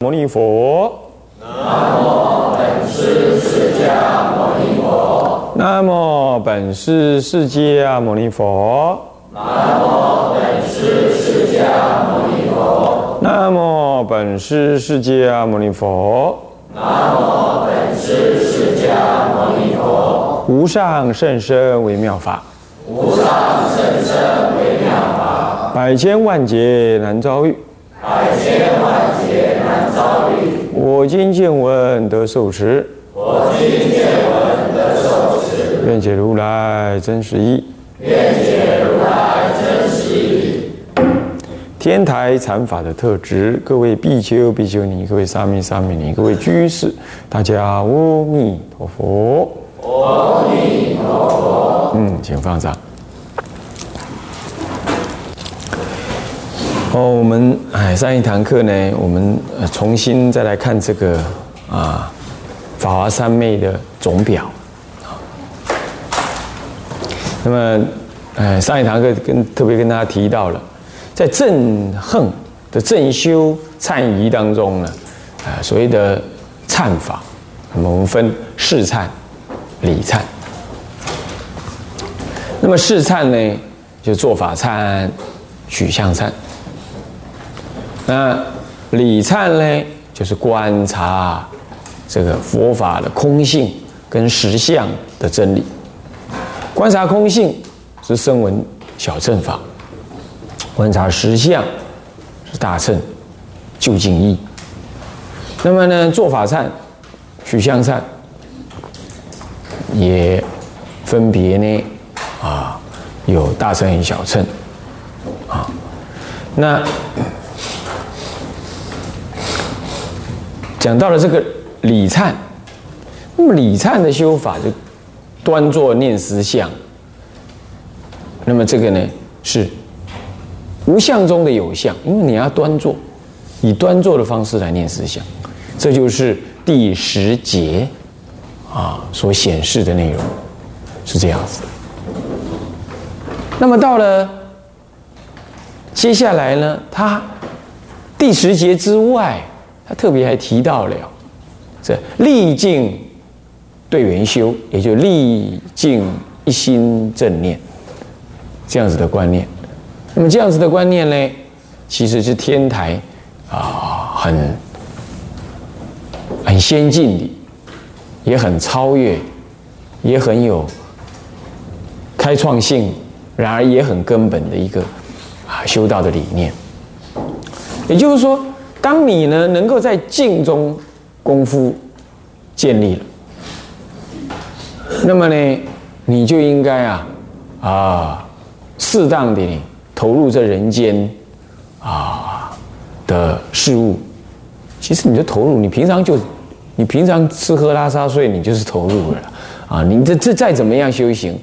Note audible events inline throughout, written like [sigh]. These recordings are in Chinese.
摩尼佛。南无本师释迦牟尼佛。南无本师释迦牟尼佛。南无本师释迦牟尼佛。南无本师释迦牟尼佛。南无本师释迦牟尼佛。无上甚深微妙法。无上甚深微妙法。百千万劫难遭遇。百千万劫遭遇。我今见闻得受持。我今见闻得受持。愿解如来真实义。愿解如来真实义。天台禅法的特质，各位比丘、比丘尼，各位沙弥、沙弥你，各位居士，大家阿弥陀佛。阿弥陀佛。嗯，请放上。哦，我们哎，上一堂课呢，我们重新再来看这个啊《法华三昧》的总表啊。那么，哎，上一堂课跟特别跟大家提到了，在正横的正修忏仪当中呢，啊，所谓的忏法，那么我们分事忏、理忏。那么事忏呢，就做法忏、取向忏。那理忏呢，就是观察这个佛法的空性跟实相的真理。观察空性是声闻小乘法，观察实相是大乘究竟义。那么呢，做法忏、取向忏也分别呢啊，有大乘与小乘啊，那。讲到了这个礼忏，那么礼忏的修法就端坐念思相。那么这个呢是无相中的有相，因为你要端坐，以端坐的方式来念思相，这就是第十节啊所显示的内容是这样子。那么到了接下来呢，他第十节之外。他特别还提到了这历尽对缘修，也就历尽一心正念这样子的观念。那么这样子的观念呢，其实是天台啊很很先进的，也很超越，也很有开创性，然而也很根本的一个啊修道的理念。也就是说。当你呢能够在静中功夫建立了，那么呢你就应该啊啊适当的投入这人间啊的事物。其实你的投入，你平常就你平常吃喝拉撒睡，你就是投入了啊。你这这再怎么样修行，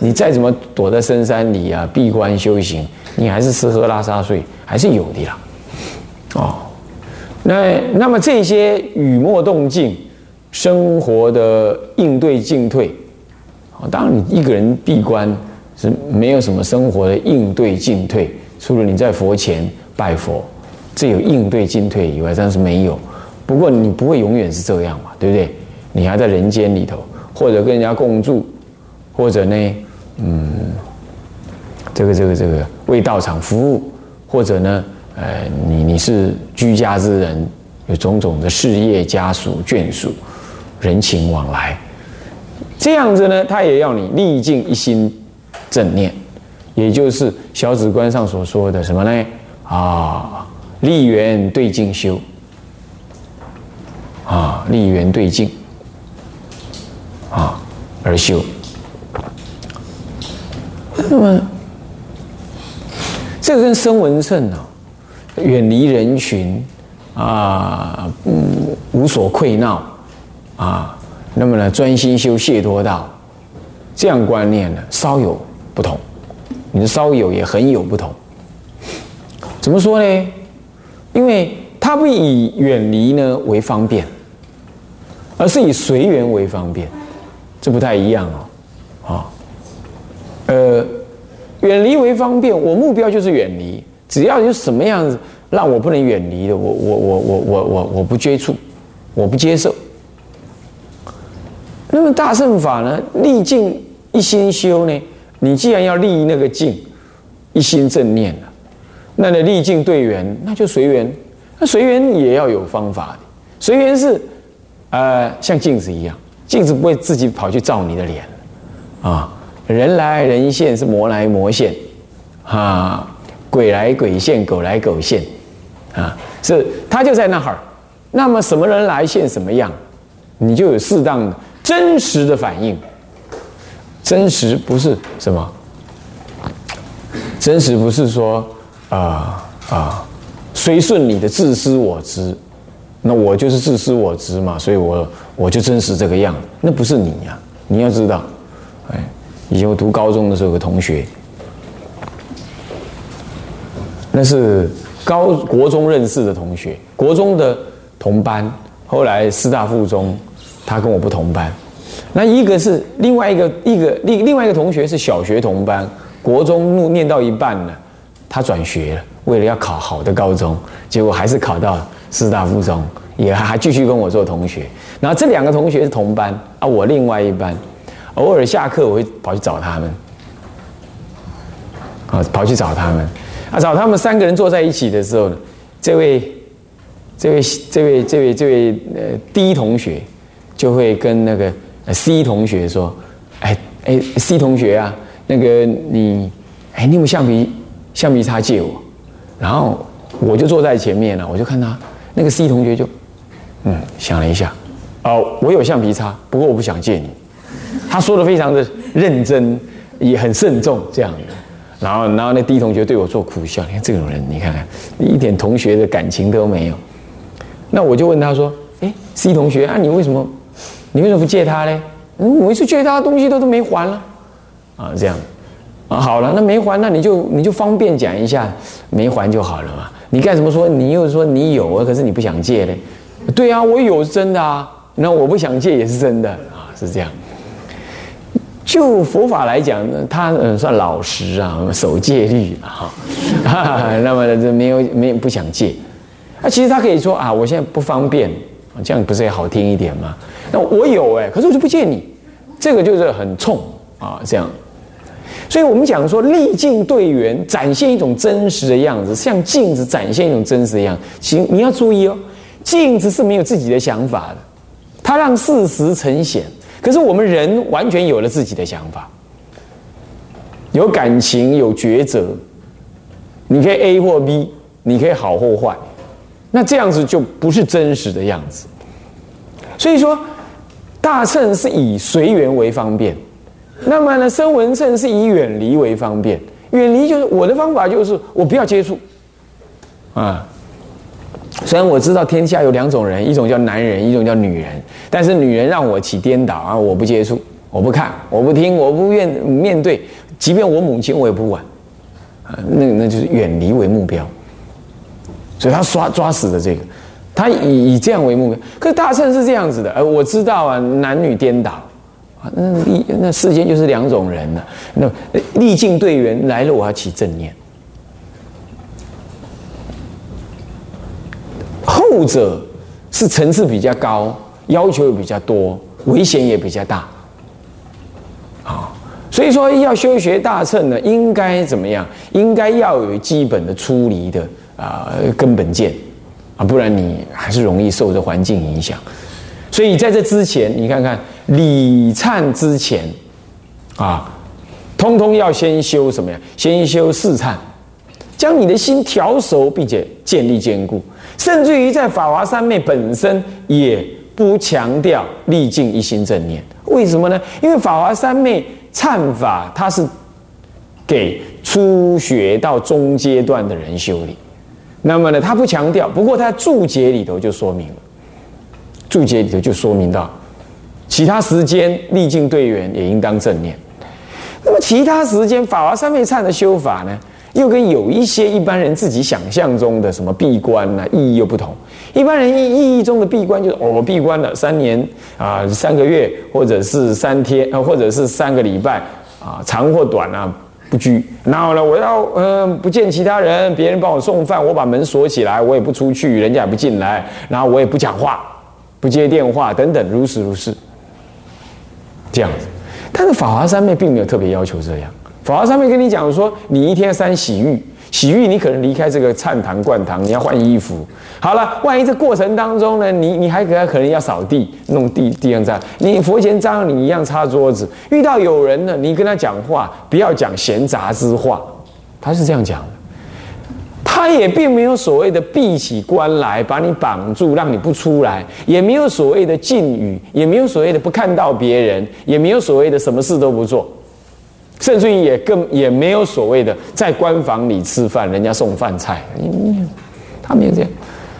你再怎么躲在深山里啊闭关修行，你还是吃喝拉撒睡还是有的啦，哦。那那么这些雨墨动静，生活的应对进退，啊，当然你一个人闭关是没有什么生活的应对进退，除了你在佛前拜佛，这有应对进退以外，但是没有。不过你不会永远是这样嘛，对不对？你还在人间里头，或者跟人家共住，或者呢，嗯，这个这个这个为道场服务，或者呢？呃，你你是居家之人，有种种的事业、家属、眷属、人情往来，这样子呢，他也要你历尽一心正念，也就是小止观上所说的什么呢？啊，立缘对境修，啊，立缘对境，啊，而修。那么，这个跟声闻圣呢？远离人群，啊，嗯，无所愧闹，啊，那么呢，专心修解脱道，这样观念呢，稍有不同。你的稍有也很有不同。怎么说呢？因为他不以远离呢为方便，而是以随缘为方便，这不太一样哦。啊，呃，远离为方便，我目标就是远离。只要有什么样子让我不能远离的，我我我我我我我不接触，我不接受。那么大乘法呢，历尽一心修呢？你既然要立那个境，一心正念了，那你历尽对缘，那就随缘。那随缘也要有方法，随缘是，呃，像镜子一样，镜子不会自己跑去照你的脸，啊，人来人现是魔来魔现，啊，鬼来鬼现，狗来狗现，啊，是他就在那儿。那么什么人来现什么样，你就有适当的真实的反应。真实不是什么？真实不是说啊啊，随顺你的自私我执，那我就是自私我执嘛，所以我我就真实这个样，那不是你呀！你要知道，哎，以前我读高中的时候，有个同学，那是高国中认识的同学，国中的同班，后来师大附中，他跟我不同班。那一个是另外一个一个另另外一个同学是小学同班，国中念到一半了，他转学了，为了要考好的高中，结果还是考到师大附中，也还继续跟我做同学。然后这两个同学是同班啊，我另外一班，偶尔下课我会跑去找他们，啊，跑去找他们，啊，找他们三个人坐在一起的时候呢，这位这位这位这位这位呃第一同学就会跟那个。C 同学说：“哎哎，C 同学啊，那个你，哎，你有橡皮橡皮擦借我。”然后我就坐在前面了，我就看他那个 C 同学就，嗯，想了一下，哦，我有橡皮擦，不过我不想借你。他说的非常的认真，也很慎重这样的。然后，然后那 D 同学对我做苦笑，你看这种人，你看看一点同学的感情都没有。那我就问他说：“哎，C 同学啊，你为什么？”你为什么不借他呢？嗯，每次借他的东西都都没还了，啊，这样，啊，好了，那没还，那你就你就方便讲一下，没还就好了嘛。你干什么说你又说你有啊？可是你不想借嘞？对啊，我有是真的啊，那我不想借也是真的啊，是这样。就佛法来讲，他嗯算老实啊，守戒律啊 [laughs] 哈，那么这没有没有不想戒，啊，其实他可以说啊，我现在不方便，这样不是也好听一点吗？那我有哎，可是我就不借你，这个就是很冲啊，这样。所以我们讲说，历尽对缘，展现一种真实的样子，像镜子展现一种真实的样子。请你要注意哦，镜子是没有自己的想法的，它让事实呈现。可是我们人完全有了自己的想法，有感情，有抉择。你可以 A 或 B，你可以好或坏，那这样子就不是真实的样子。所以说。大乘是以随缘为方便，那么呢，声闻乘是以远离为方便。远离就是我的方法，就是我不要接触啊。虽然我知道天下有两种人，一种叫男人，一种叫女人，但是女人让我起颠倒啊，我不接触，我不看，我不听，我不愿面对，即便我母亲我也不管啊。那那就是远离为目标，所以他抓抓死的这个。他以以这样为目标，可是大圣是这样子的，呃，我知道啊，男女颠倒啊，那那世间就是两种人了。那历尽对缘来了，我要起正念。后者是层次比较高，要求也比较多，危险也比较大。啊，所以说要修学大乘呢，应该怎么样？应该要有基本的出离的啊根本见。啊，不然你还是容易受这环境影响。所以在这之前，你看看礼忏之前，啊，通通要先修什么呀？先修四忏，将你的心调熟，并且建立坚固。甚至于在法华三昧本身也不强调历尽一心正念。为什么呢？因为法华三昧忏法，它是给初学到中阶段的人修的。那么呢，他不强调，不过他注解里头就说明了，注解里头就说明到，其他时间历尽队员也应当正念。那么其他时间法华三昧忏的修法呢，又跟有一些一般人自己想象中的什么闭关呢，意义又不同。一般人意意义中的闭关就是哦，我闭关了三年啊，三个月，或者是三天啊，或者是三个礼拜啊，长或短啊，不拘。然后呢，我要呃不见其他人，别人帮我送饭，我把门锁起来，我也不出去，人家也不进来，然后我也不讲话，不接电话等等，如是如是。这样子，但是法华三昧并没有特别要求这样。法华上面跟你讲说，你一天三洗浴，洗浴你可能离开这个禅堂灌堂，你要换衣服。好了，万一这过程当中呢，你你还可可能要扫地，弄地地上脏，你佛前脏，你一样擦桌子。遇到有人呢，你跟他讲话，不要讲闲杂之话。他是这样讲的，他也并没有所谓的闭起关来把你绑住，让你不出来，也没有所谓的禁语，也没有所谓的不看到别人，也没有所谓的什么事都不做。甚至于也更也没有所谓的在官房里吃饭，人家送饭菜，他没有这样。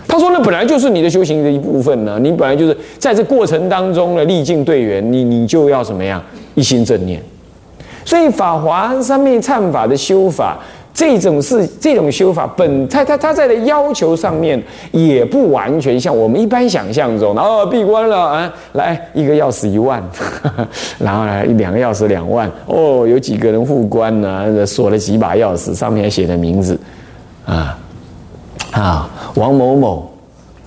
他说：“那本来就是你的修行的一部分呢，你本来就是在这过程当中呢，历尽队员，你你就要什么样一心正念。所以法华三昧忏法的修法。”这种是这种修法本，他他他在的要求上面也不完全像我们一般想象中，然后闭关了啊，来一个钥匙一万，[laughs] 然后呢两个钥匙两万，哦，有几个人护关呢？锁了几把钥匙，上面还写的名字，啊啊，王某某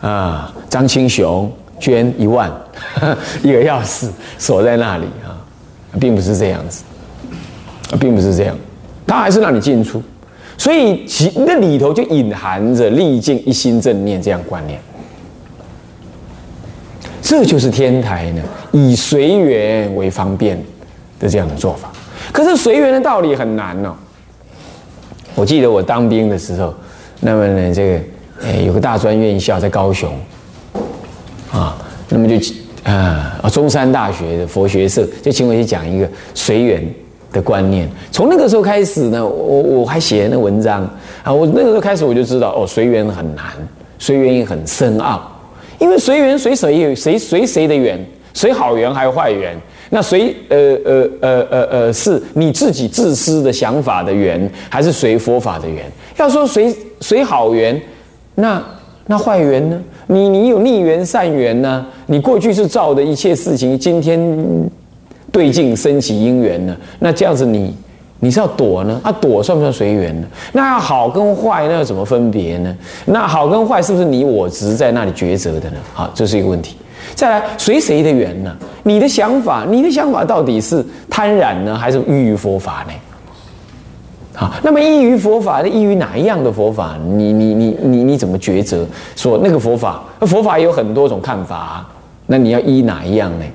啊，张清雄捐一万，[laughs] 一个钥匙锁在那里啊，并不是这样子，并不是这样，他还是让你进出。所以其那里头就隐含着历尽一心正念这样观念，这就是天台呢以随缘为方便的这样的做法。可是随缘的道理很难哦。我记得我当兵的时候，那么呢这个诶有个大专院校在高雄，啊，那么就啊中山大学的佛学社就请我去讲一个随缘。的观念，从那个时候开始呢，我我还写那文章啊，我那个时候开始我就知道哦，随缘很难，随缘也很深奥，因为随缘随谁谁随谁的缘，随好缘还是坏缘？那随呃呃呃呃呃是你自己自私的想法的缘，还是随佛法的缘？要说随随好缘，那那坏缘呢？你你有逆缘善缘呢？你过去是造的一切事情，今天。对境升起因缘呢？那这样子你你是要躲呢？啊，躲算不算随缘呢？那好跟坏，那要怎么分别呢？那好跟坏是不是你我执在那里抉择的呢？好，这是一个问题。再来，随谁的缘呢？你的想法，你的想法到底是贪染呢，还是依于佛法呢？好，那么依于佛法，依于哪一样的佛法？你你你你你怎么抉择？说那个佛法，那佛法有很多种看法，那你要依哪一样呢？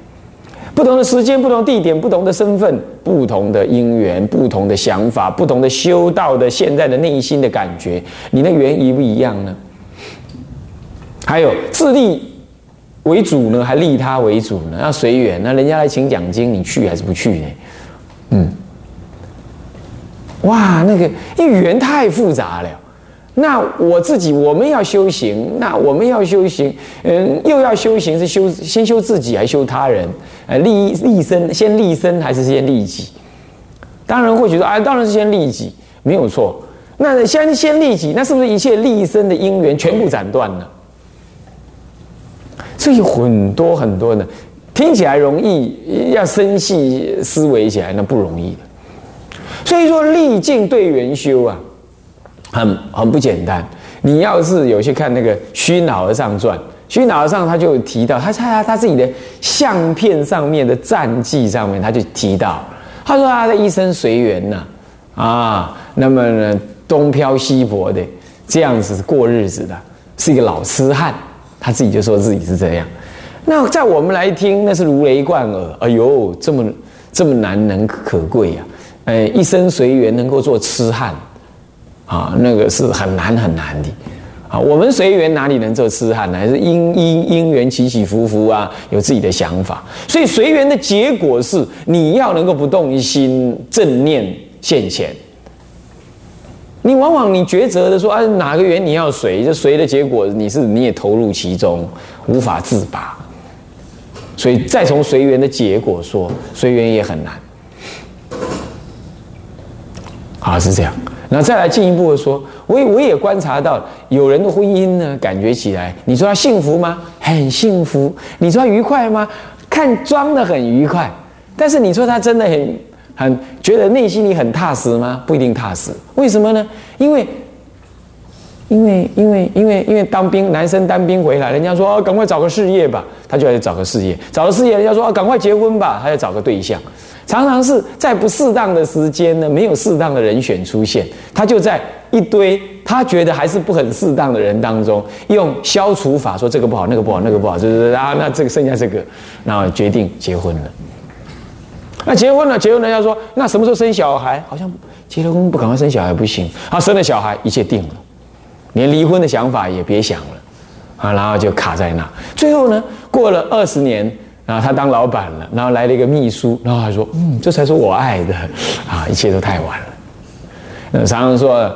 不同的时间、不同地点、不同的身份、不同的因缘、不同的想法、不同的修道的现在的内心的感觉，你的缘一不一样呢？还有自利为主呢，还利他为主呢？要随缘，那人家来请奖金，你去还是不去呢？嗯，哇，那个因缘太复杂了。那我自己，我们要修行，那我们要修行，嗯，又要修行，是修先修自己，还修他人？呃，利利身，先利身还是先利己？当然会觉得啊，当然是先利己，没有错。那先先利己，那是不是一切利身的因缘全部斩断了？所以很多很多的，听起来容易，要深细思维起来那不容易的。所以说，历尽对缘修啊。很很不简单。你要是有去看那个虚脑和尚传，虚脑和尚他就提到，他他他自己的相片上面的战绩上面，他就提到，他说他的一生随缘呐，啊，那么呢东飘西泊的这样子过日子的，是一个老痴汉，他自己就说自己是这样。那在我们来听，那是如雷贯耳。哎呦，这么这么难能可贵呀！哎，一生随缘能够做痴汉。啊，那个是很难很难的，啊，我们随缘哪里能做痴汉呢？还是因因因缘起起伏伏啊，有自己的想法，所以随缘的结果是你要能够不动心，正念现前。你往往你抉择的说啊，哪个缘你要随，就随的结果你是你也投入其中，无法自拔。所以再从随缘的结果说，随缘也很难。啊，是这样。那再来进一步的说，我我也观察到，有人的婚姻呢，感觉起来，你说他幸福吗？很幸福。你说他愉快吗？看装的很愉快，但是你说他真的很很觉得内心里很踏实吗？不一定踏实。为什么呢？因为，因为，因为，因为，因为当兵，男生当兵回来，人家说，赶快找个事业吧，他就要找个事业，找个事业，人家说啊，赶快结婚吧，他要找个对象。常常是在不适当的时间呢，没有适当的人选出现，他就在一堆他觉得还是不很适当的人当中，用消除法说这个不好，那个不好，那个不好，就是啊，那这个剩下这个，然后决定结婚了。那结婚了，结婚人家说，那什么时候生小孩？好像结了婚不赶快生小孩不行。啊，生了小孩一切定了，连离婚的想法也别想了，啊，然后就卡在那。最后呢，过了二十年。然后他当老板了，然后来了一个秘书，然后他说：“嗯，这才是我爱的，啊，一切都太晚了。”那常常说，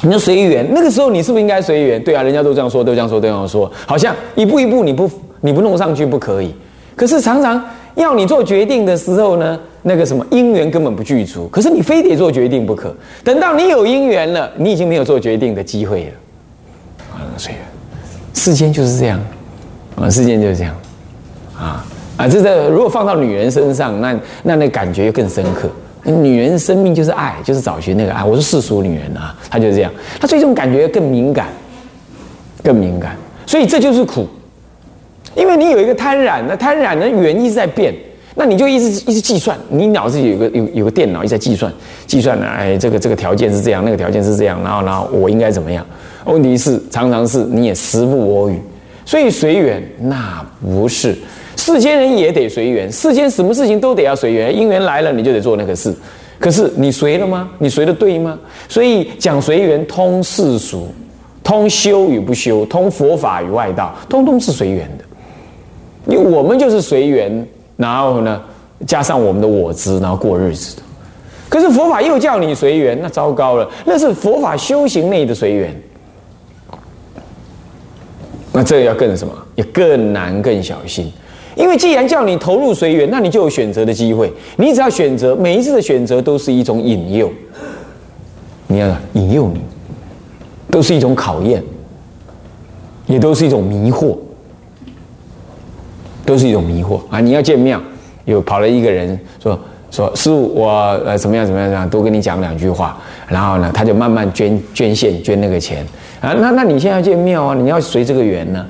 你说随缘，那个时候你是不是应该随缘？对啊，人家都这样说，都这样说，都这样说，好像一步一步你不你不弄上去不可以。可是常常要你做决定的时候呢，那个什么因缘根本不具足，可是你非得做决定不可。等到你有因缘了，你已经没有做决定的机会了。啊，随缘，世间就是这样，啊，世间就是这样。啊啊！这个如果放到女人身上，那那那感觉又更深刻。女人生命就是爱，就是找寻那个爱。我是世俗女人啊，她就是这样。她对这种感觉更敏感，更敏感。所以这就是苦，因为你有一个贪婪，那贪婪的缘一直在变，那你就一直一直计算，你脑子里有个有有个电脑一直在计算，计算呢，哎，这个这个条件是这样，那个条件是这样，然后然后我应该怎么样？问题是常常是你也时不我与，所以随缘那不是。世间人也得随缘，世间什么事情都得要随缘，因缘来了你就得做那个事。可是你随了吗？你随的对吗？所以讲随缘，通世俗，通修与不修，通佛法与外道，通通是随缘的。因为我们就是随缘，然后呢，加上我们的我执，然后过日子。可是佛法又叫你随缘，那糟糕了，那是佛法修行内的随缘。那这个要更什么？也更难，更小心。因为既然叫你投入随缘，那你就有选择的机会。你只要选择，每一次的选择都是一种引诱。你要引诱你，都是一种考验，也都是一种迷惑，都是一种迷惑啊！你要见庙，有跑了一个人说说师傅，我呃怎么样怎么样怎么样，多跟你讲两句话，然后呢，他就慢慢捐捐献捐那个钱啊。那那你现在要见庙啊，你要随这个缘呢。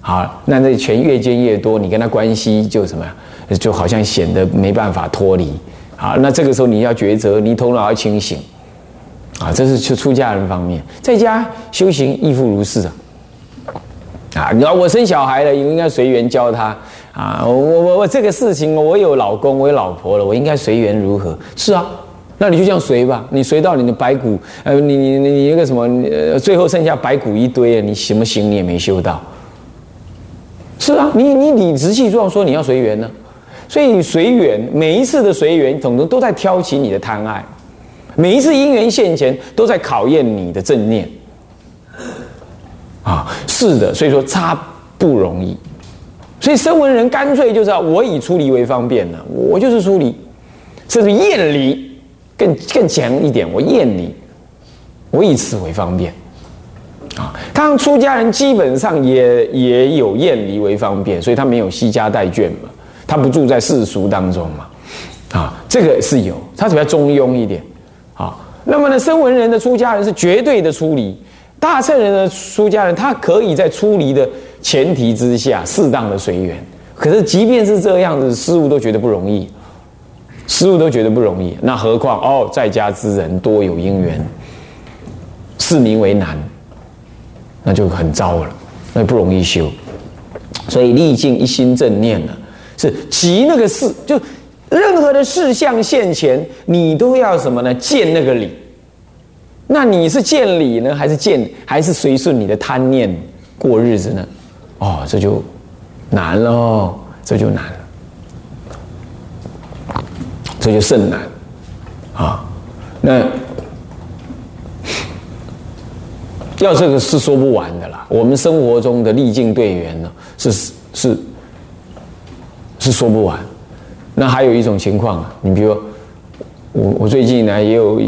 好，那这钱越捐越多，你跟他关系就什么呀？就好像显得没办法脱离。好，那这个时候你要抉择，你头脑要清醒。啊，这是出出家人方面，在家修行亦复如是啊。啊，你要我生小孩了，应该随缘教他。啊，我我我这个事情，我有老公，我有老婆了，我应该随缘如何？是啊，那你就这样随吧。你随到你的白骨，呃，你你你你那个什么，呃，最后剩下白骨一堆啊，你什么行你也没修到。是啊，你你理直气壮说你要随缘呢，所以随缘每一次的随缘，总都都在挑起你的贪爱，每一次因缘现前，都在考验你的正念。啊，是的，所以说差不容易，所以声闻人干脆就是我以出离为方便了，我就是出离，甚至厌离更更强一点，我厌离，我以此为方便。啊，他出家人基本上也也有厌离为方便，所以他没有惜家带眷嘛，他不住在世俗当中嘛，啊，这个是有，他比较中庸一点，啊，那么呢，声闻人的出家人是绝对的出离，大乘人的出家人，他可以在出离的前提之下适当的随缘，可是即便是这样子，师傅都觉得不容易，师傅都觉得不容易，那何况哦，在家之人多有因缘，是名为难。那就很糟了，那不容易修，所以历尽一心正念呢，是急那个事，就任何的事项现前，你都要什么呢？见那个理。那你是见理呢，还是见，还是随顺你的贪念过日子呢？哦，这就难了，这就难了，这就甚难啊！那。要这个是说不完的啦。我们生活中的历尽队员呢，是是是说不完。那还有一种情况啊，你比如我我最近呢也有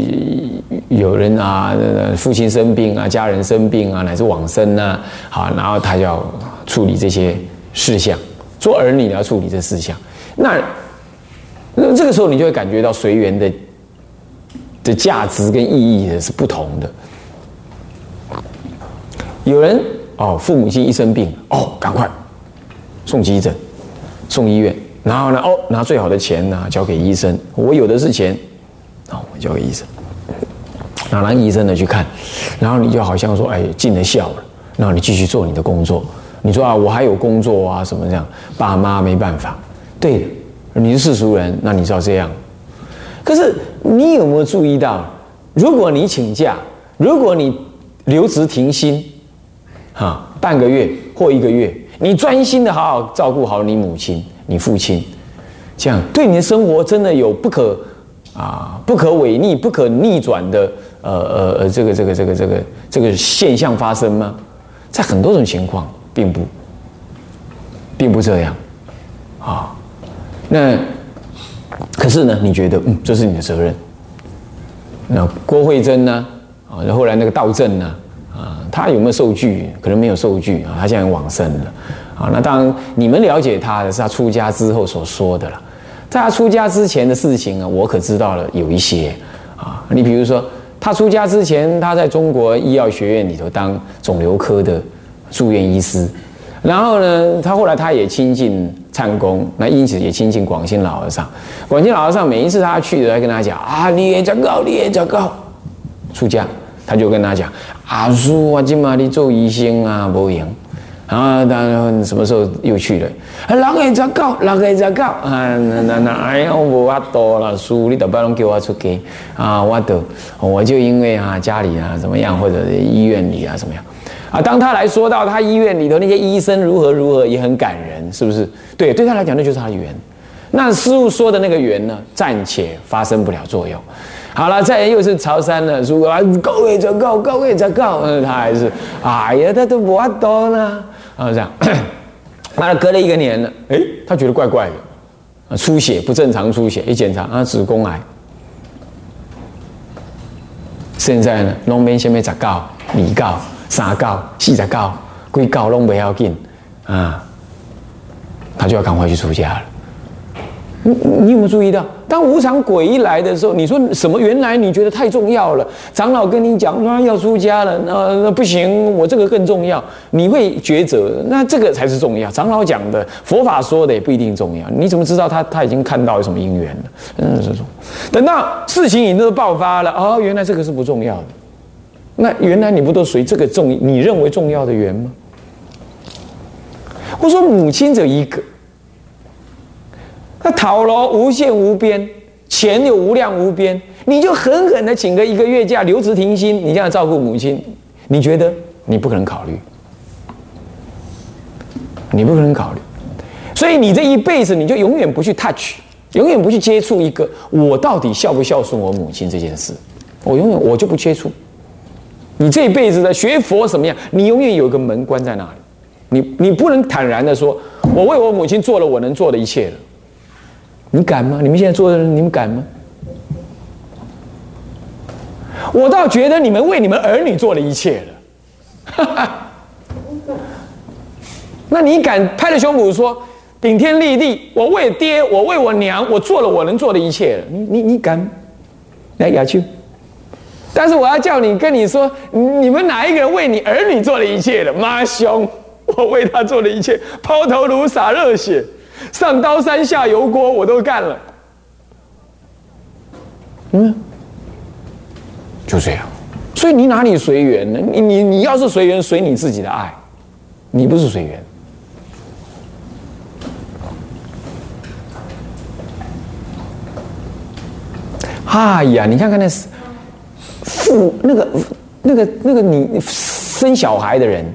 有人啊，父亲生病啊，家人生病啊，乃至往生啊，好，然后他要处理这些事项，做儿女要处理这事项。那那这个时候你就会感觉到随缘的的价值跟意义的是不同的。有人哦，父母亲一生病哦，赶快送急诊，送医院，然后呢哦，拿最好的钱呢交给医生，我有的是钱，哦，我交给医生，然后让医生呢去看，然后你就好像说哎尽了孝了，然后你继续做你的工作。你说啊，我还有工作啊，什么这样？爸妈没办法。对的，你是世俗人，那你知道这样。可是你有没有注意到，如果你请假，如果你留职停薪，哈，半个月或一个月，你专心的好好照顾好你母亲、你父亲，这样对你的生活真的有不可啊、不可违逆、不可逆转的呃呃呃这个这个这个这个这个现象发生吗？在很多种情况。并不，并不这样，啊，那可是呢？你觉得，嗯，这是你的责任。那郭慧珍呢？啊，后来那个道正呢？啊，他有没有受具？可能没有受具啊，他现在往生了。啊，那当然，你们了解他的是他出家之后所说的了。在他出家之前的事情啊，我可知道了有一些。啊，你比如说，他出家之前，他在中国医药学院里头当肿瘤科的。住院医师，然后呢，他后来他也亲近禅公，那因此也亲近广兴老和尚。广兴老和尚每一次他去都，跟他讲啊，你也讲告，你也讲告，出家，他就跟他讲，阿叔啊，今嘛你做医生啊，不行。然后他什么时候又去了？啊，人会讲告，人会讲告啊，那那那，哎呀，我法多了，叔，你都不能给我出给啊，我都，我就因为啊家里啊怎么样，或者医院里啊怎么样。啊，当他来说到他医院里头那些医生如何如何，也很感人，是不是？对，对他来讲那就是他的缘。那师傅说的那个缘呢，暂且发生不了作用。好了，再又是曹山了，说啊，高位就高，高位就高，嗯，他还是，哎呀，他都不多呢。啊，这样，[coughs] 完了，隔了一个年了，哎，他觉得怪怪的，啊，出血不正常出血，一检查啊，子宫癌。现在呢，农民先没咋告，二告。三告、四十告、归告拢不要紧啊，他就要赶快去出家了。你你有没有注意到，当无常鬼一来的时候，你说什么？原来你觉得太重要了，长老跟你讲说要出家了，那那不行，我这个更重要。你会抉择，那这个才是重要。长老讲的，佛法说的也不一定重要。你怎么知道他他已经看到有什么因缘了？嗯，这种等到事情已经都爆发了，哦，原来这个是不重要的。那原来你不都随这个重你认为重要的缘吗？我说母亲只有一个，那讨罗无限无边，钱有无量无边，你就狠狠的请个一个月假，留职停薪，你这样照顾母亲，你觉得你不可能考虑，你不可能考虑，所以你这一辈子你就永远不去 touch，永远不去接触一个我到底孝不孝顺我母亲这件事，我永远我就不接触。你这一辈子的学佛什么样？你永远有一个门关在那里，你你不能坦然的说，我为我母亲做了我能做的一切。你敢吗？你们现在做的人，你们敢吗？我倒觉得你们为你们儿女做了一切了。[laughs] 那你敢拍着胸脯说，顶天立地，我为爹，我为我娘，我做了我能做的一切了。你你你敢？来，雅秋。但是我要叫你跟你说，你们哪一个人为你儿女做了一切的？妈兄，我为他做了一切，抛头颅洒热血，上刀山下油锅我都干了。嗯，就这样。所以你哪里随缘呢？你你你要是随缘，随你自己的爱，你不是随缘。哎呀，你看看那是。父那个那个那个你生小孩的人，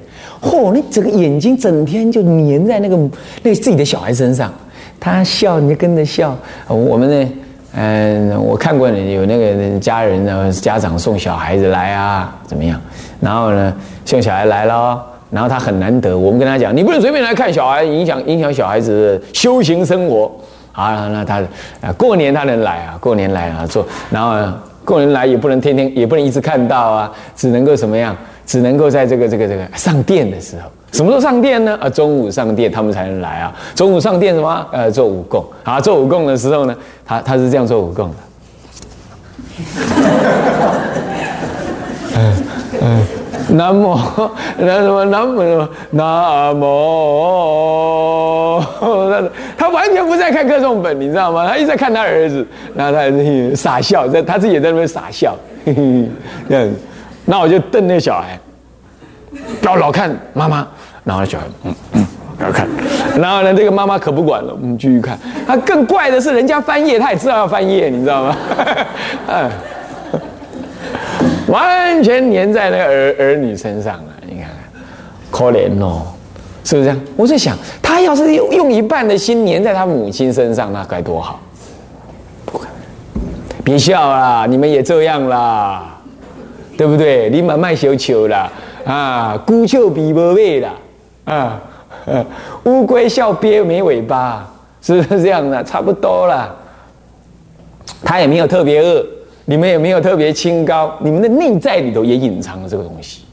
嚯，你整个眼睛整天就粘在那个那自己的小孩身上，他笑你就跟着笑。我们呢，嗯，我看过有那个家人呢，家长送小孩子来啊，怎么样？然后呢，送小孩来了，然后他很难得，我们跟他讲，你不能随便来看小孩，影响影响小孩子的修行生活啊。那他啊，过年他能来啊，过年来啊做，然后。过年来也不能天天，也不能一直看到啊，只能够什么样？只能够在这个这个这个上殿的时候什么时候上殿呢？啊，中午上殿，他们才能来啊。中午上殿什么？呃，做五供。啊，做五供的时候呢，他他是这样做五供的。[laughs] 嗯嗯，南无南什么南无什么南无，[laughs] 他完全不在看课诵本，你知道吗？他一直在看他儿子，然后他傻笑，在他自己也在那边傻笑，[laughs] 这样子。那我就瞪那小孩，老老看妈妈，然后小孩嗯嗯不，要看，然后呢，这个妈妈可不管了，我们继续看。他更怪的是，人家翻页，他也知道要翻页，你知道吗？嗯。[laughs] 完全粘在那个儿儿女身上了，你看看，可怜哦，是不是这样？我在想，他要是用用一半的心粘在他母亲身上，那该多好！不可能，别笑啦，你们也这样啦，对不对？你慢慢修求啦，啊，孤丘比无尾啦，啊，[laughs] 乌龟笑鳖没尾巴，是不是这样的？差不多啦，他也没有特别饿。你们也没有特别清高，你们的内在里头也隐藏了这个东西。